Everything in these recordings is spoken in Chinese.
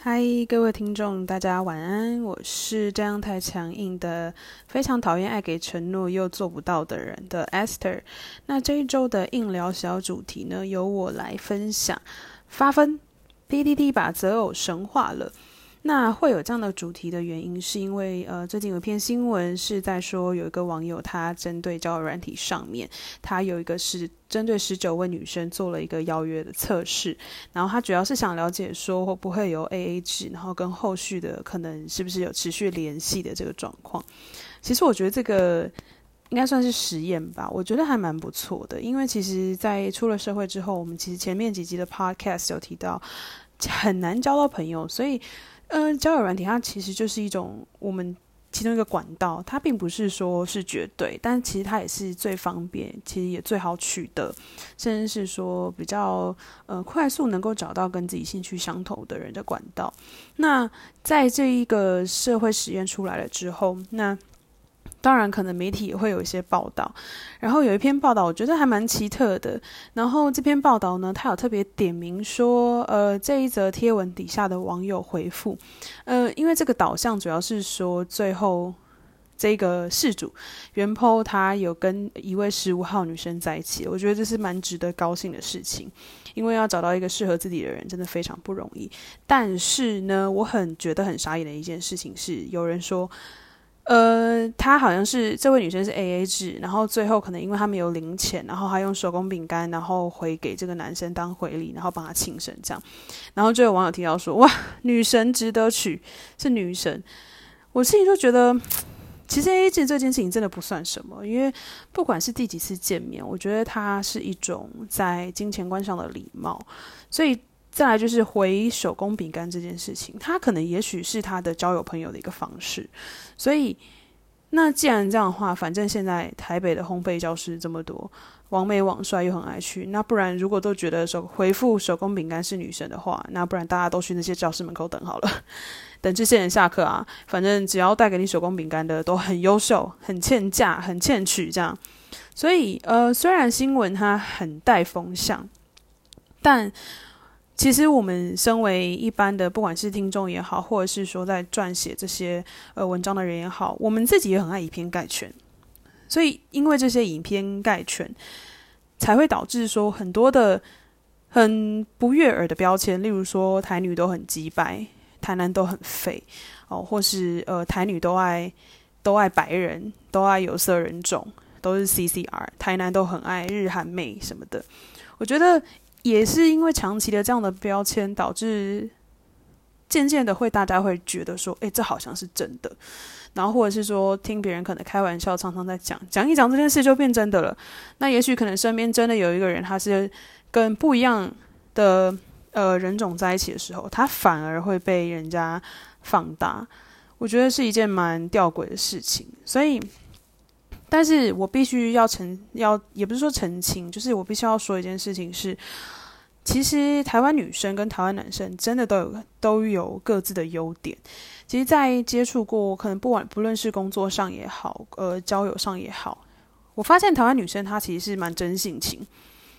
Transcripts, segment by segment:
嗨，各位听众，大家晚安。我是这样太强硬的，非常讨厌爱给承诺又做不到的人的 Esther。那这一周的硬聊小主题呢，由我来分享。发分，PDD 把择偶神化了。那会有这样的主题的原因，是因为呃，最近有一篇新闻是在说，有一个网友他针对交友软体上面，他有一个是针对十九位女生做了一个邀约的测试，然后他主要是想了解说会不会有 AA 制，然后跟后续的可能是不是有持续联系的这个状况。其实我觉得这个应该算是实验吧，我觉得还蛮不错的，因为其实，在出了社会之后，我们其实前面几集的 Podcast 有提到很难交到朋友，所以。嗯，交友软体它其实就是一种我们其中一个管道，它并不是说是绝对，但其实它也是最方便，其实也最好取得，甚至是说比较呃快速能够找到跟自己兴趣相投的人的管道。那在这一个社会实验出来了之后，那。当然，可能媒体也会有一些报道，然后有一篇报道，我觉得还蛮奇特的。然后这篇报道呢，他有特别点名说，呃，这一则贴文底下的网友回复，呃，因为这个导向主要是说，最后这个事主袁坡他有跟一位十五号女生在一起，我觉得这是蛮值得高兴的事情，因为要找到一个适合自己的人，真的非常不容易。但是呢，我很觉得很傻眼的一件事情是，有人说。呃，她好像是这位女生是 A A 制，然后最后可能因为他没有零钱，然后他用手工饼干，然后回给这个男生当回礼，然后帮他庆生这样。然后就有网友提到说：“哇，女神值得娶，是女神。”我自己就觉得，其实 A A 制这件事情真的不算什么，因为不管是第几次见面，我觉得它是一种在金钱观上的礼貌，所以。再来就是回手工饼干这件事情，他可能也许是他的交友朋友的一个方式，所以那既然这样的话，反正现在台北的烘焙教室这么多，王美网帅又很爱去，那不然如果都觉得手回复手工饼干是女神的话，那不然大家都去那些教室门口等好了，等这些人下课啊，反正只要带给你手工饼干的都很优秀，很欠价，很欠取这样，所以呃，虽然新闻它很带风向，但。其实我们身为一般的，不管是听众也好，或者是说在撰写这些呃文章的人也好，我们自己也很爱以偏概全。所以因为这些以偏概全，才会导致说很多的很不悦耳的标签，例如说台女都很鸡白，台南都很废哦，或是呃台女都爱都爱白人，都爱有色人种，都是 CCR，台南都很爱日韩妹什么的。我觉得。也是因为长期的这样的标签，导致渐渐的会大家会觉得说，哎，这好像是真的。然后或者是说，听别人可能开玩笑，常常在讲讲一讲这件事就变真的了。那也许可能身边真的有一个人，他是跟不一样的呃人种在一起的时候，他反而会被人家放大。我觉得是一件蛮吊诡的事情，所以。但是我必须要澄要也不是说澄清，就是我必须要说一件事情是，其实台湾女生跟台湾男生真的都有都有各自的优点。其实，在接触过可能不管不论是工作上也好，呃，交友上也好，我发现台湾女生她其实是蛮真性情。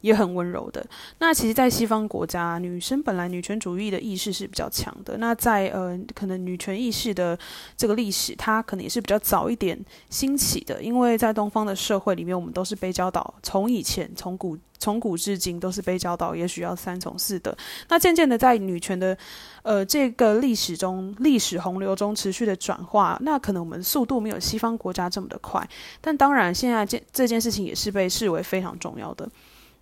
也很温柔的。那其实，在西方国家，女生本来女权主义的意识是比较强的。那在呃，可能女权意识的这个历史，它可能也是比较早一点兴起的。因为在东方的社会里面，我们都是被教导，从以前从古从古至今都是被教导，也许要三从四德。那渐渐的，在女权的呃这个历史中，历史洪流中持续的转化，那可能我们速度没有西方国家这么的快。但当然，现在这这件事情也是被视为非常重要的。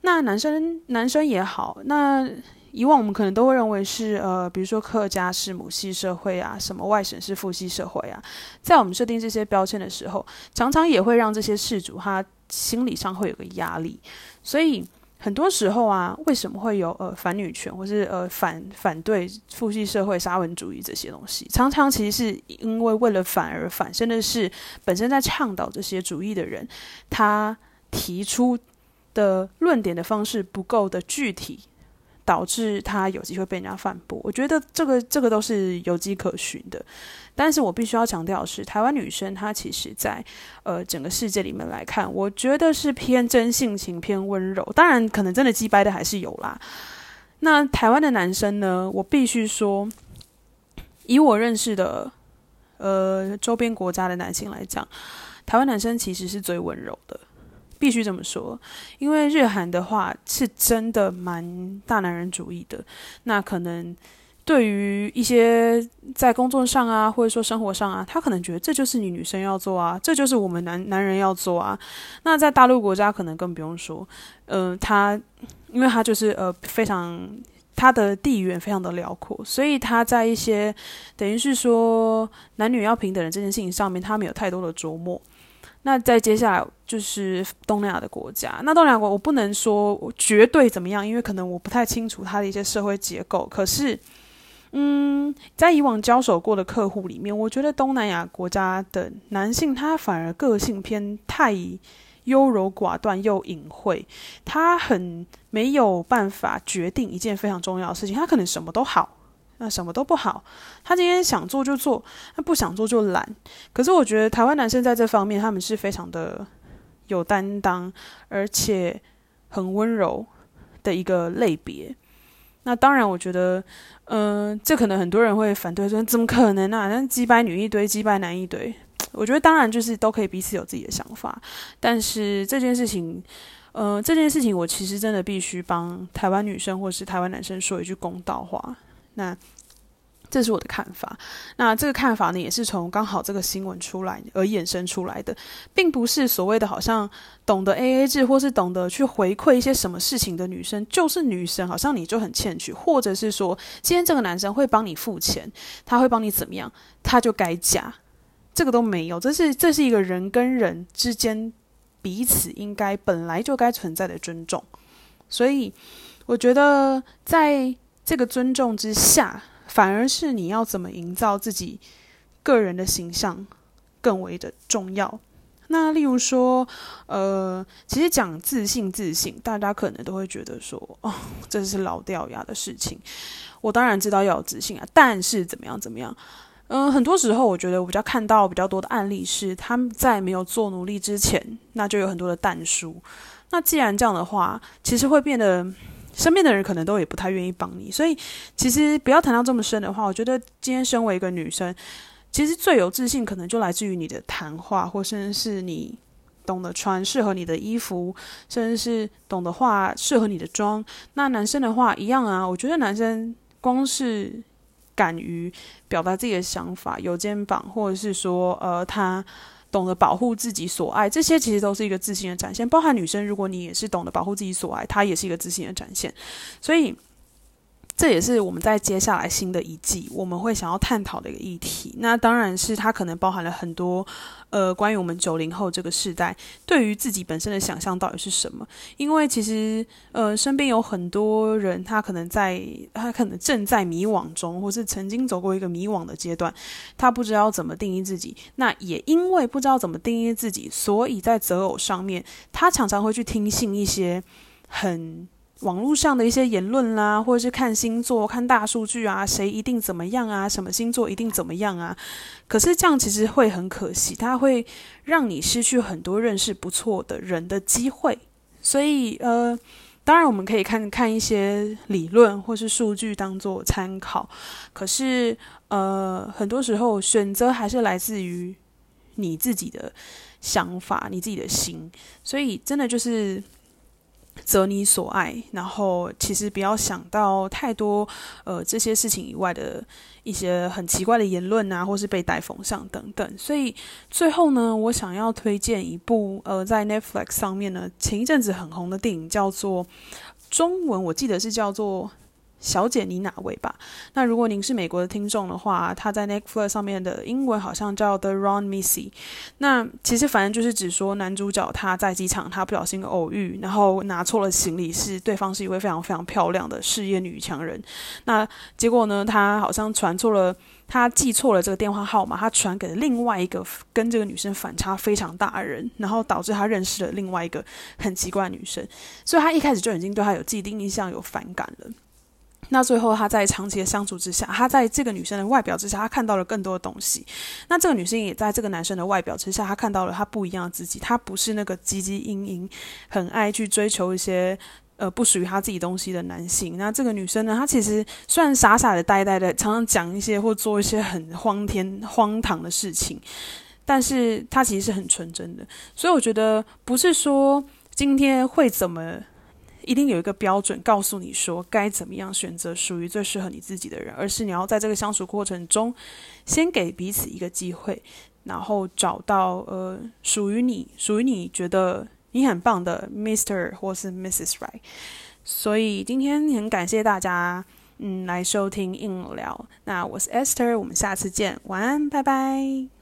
那男生男生也好，那以往我们可能都会认为是呃，比如说客家是母系社会啊，什么外省是父系社会啊，在我们设定这些标签的时候，常常也会让这些事主他心理上会有个压力。所以很多时候啊，为什么会有呃反女权或是呃反反对父系社会沙文主义这些东西？常常其实是因为为了反而反，甚至是本身在倡导这些主义的人，他提出。的论点的方式不够的具体，导致他有机会被人家反驳。我觉得这个这个都是有迹可循的。但是我必须要强调的是，台湾女生她其实，在呃整个世界里面来看，我觉得是偏真性情、偏温柔。当然，可能真的击败的还是有啦。那台湾的男生呢？我必须说，以我认识的呃周边国家的男性来讲，台湾男生其实是最温柔的，必须这么说。因为日韩的话是真的蛮大男人主义的，那可能。对于一些在工作上啊，或者说生活上啊，他可能觉得这就是你女生要做啊，这就是我们男男人要做啊。那在大陆国家可能更不用说，嗯，他因为他就是呃非常他的地缘非常的辽阔，所以他在一些等于是说男女要平等的这件事情上面，他没有太多的琢磨。那在接下来就是东南亚的国家，那东南亚国我不能说绝对怎么样，因为可能我不太清楚它的一些社会结构，可是。嗯，在以往交手过的客户里面，我觉得东南亚国家的男性他反而个性偏太优柔寡断又隐晦，他很没有办法决定一件非常重要的事情，他可能什么都好，那什么都不好，他今天想做就做，他不想做就懒。可是我觉得台湾男生在这方面，他们是非常的有担当，而且很温柔的一个类别。那当然，我觉得。嗯，这可能很多人会反对说，怎么可能啊？那击败女一堆，击败男一堆。我觉得当然就是都可以彼此有自己的想法，但是这件事情，呃，这件事情我其实真的必须帮台湾女生或是台湾男生说一句公道话。那。这是我的看法。那这个看法呢，也是从刚好这个新闻出来而衍生出来的，并不是所谓的好像懂得 A A 制或是懂得去回馈一些什么事情的女生就是女生，好像你就很欠缺，或者是说今天这个男生会帮你付钱，他会帮你怎么样，他就该嫁，这个都没有。这是这是一个人跟人之间彼此应该本来就该存在的尊重。所以我觉得在这个尊重之下。反而是你要怎么营造自己个人的形象更为的重要。那例如说，呃，其实讲自信，自信，大家可能都会觉得说，哦，这是老掉牙的事情。我当然知道要有自信啊，但是怎么样，怎么样？嗯，很多时候我觉得我比较看到比较多的案例是，他们在没有做努力之前，那就有很多的淡书。那既然这样的话，其实会变得。身边的人可能都也不太愿意帮你，所以其实不要谈到这么深的话。我觉得今天身为一个女生，其实最有自信可能就来自于你的谈话，或甚至是你懂得穿适合你的衣服，甚至是懂得化适合你的妆。那男生的话一样啊，我觉得男生光是敢于表达自己的想法，有肩膀，或者是说呃他。懂得保护自己所爱，这些其实都是一个自信的展现。包含女生，如果你也是懂得保护自己所爱，她也是一个自信的展现。所以。这也是我们在接下来新的一季我们会想要探讨的一个议题。那当然是它可能包含了很多，呃，关于我们九零后这个时代对于自己本身的想象到底是什么？因为其实，呃，身边有很多人，他可能在，他可能正在迷惘中，或是曾经走过一个迷惘的阶段，他不知道怎么定义自己。那也因为不知道怎么定义自己，所以在择偶上面，他常常会去听信一些很。网络上的一些言论啦，或者是看星座、看大数据啊，谁一定怎么样啊？什么星座一定怎么样啊？可是这样其实会很可惜，它会让你失去很多认识不错的人的机会。所以，呃，当然我们可以看看一些理论或是数据当做参考，可是，呃，很多时候选择还是来自于你自己的想法、你自己的心。所以，真的就是。择你所爱，然后其实不要想到太多，呃，这些事情以外的一些很奇怪的言论啊，或是被带风向等等。所以最后呢，我想要推荐一部呃，在 Netflix 上面呢，前一阵子很红的电影，叫做中文我记得是叫做。小姐，你哪位吧？那如果您是美国的听众的话，他在 Netflix 上面的英文好像叫 The Wrong Missy。那其实反正就是指说男主角他在机场他不小心偶遇，然后拿错了行李，是对方是一位非常非常漂亮的事业女强人。那结果呢，他好像传错了，他记错了这个电话号码，他传给了另外一个跟这个女生反差非常大的人，然后导致他认识了另外一个很奇怪女生，所以他一开始就已经对他有既定印象有反感了。那最后，他在长期的相处之下，他在这个女生的外表之下，他看到了更多的东西。那这个女生也在这个男生的外表之下，她看到了他不一样的自己。他不是那个汲汲营营、很爱去追求一些呃不属于他自己东西的男性。那这个女生呢，她其实虽然傻傻的、呆呆的，常常讲一些或做一些很荒天荒唐的事情，但是她其实是很纯真的。所以我觉得不是说今天会怎么。一定有一个标准告诉你说该怎么样选择属于最适合你自己的人，而是你要在这个相处过程中，先给彼此一个机会，然后找到呃属于你、属于你觉得你很棒的 Mister 或是 Mrs. Right。所以今天很感谢大家嗯来收听硬聊，那我是 Esther，我们下次见，晚安，拜拜。